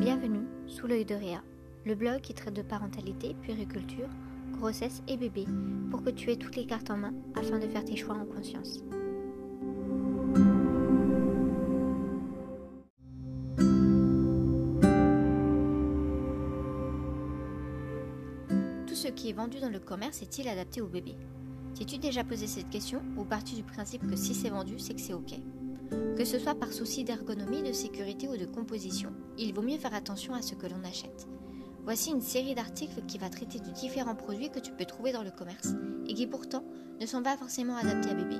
Bienvenue sous l'œil de Réa, le blog qui traite de parentalité, puériculture, grossesse et bébé pour que tu aies toutes les cartes en main afin de faire tes choix en conscience. Tout ce qui est vendu dans le commerce est-il adapté au bébé? T'es-tu déjà posé cette question ou parti du principe que si c'est vendu, c'est que c'est ok? Que ce soit par souci d'ergonomie, de sécurité ou de composition, il vaut mieux faire attention à ce que l'on achète. Voici une série d'articles qui va traiter de différents produits que tu peux trouver dans le commerce et qui pourtant ne sont pas forcément adaptés à bébé.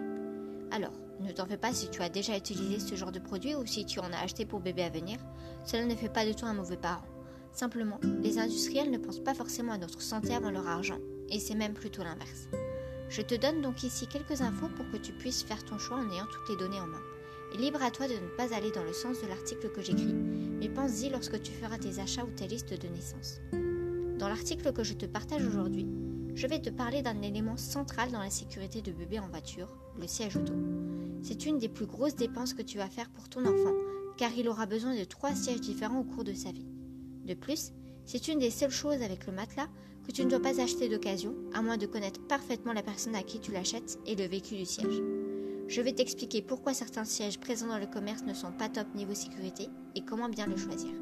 Alors, ne t'en fais pas si tu as déjà utilisé ce genre de produit ou si tu en as acheté pour bébé à venir, cela ne fait pas de toi un mauvais parent. Simplement, les industriels ne pensent pas forcément à notre santé avant leur argent, et c'est même plutôt l'inverse. Je te donne donc ici quelques infos pour que tu puisses faire ton choix en ayant toutes les données en main. Libre à toi de ne pas aller dans le sens de l'article que j'écris, mais pense-y lorsque tu feras tes achats ou tes listes de naissance. Dans l'article que je te partage aujourd'hui, je vais te parler d'un élément central dans la sécurité de bébé en voiture, le siège auto. C'est une des plus grosses dépenses que tu vas faire pour ton enfant, car il aura besoin de trois sièges différents au cours de sa vie. De plus, c'est une des seules choses avec le matelas que tu ne dois pas acheter d'occasion, à moins de connaître parfaitement la personne à qui tu l'achètes et le vécu du siège. Je vais t'expliquer pourquoi certains sièges présents dans le commerce ne sont pas top niveau sécurité et comment bien le choisir.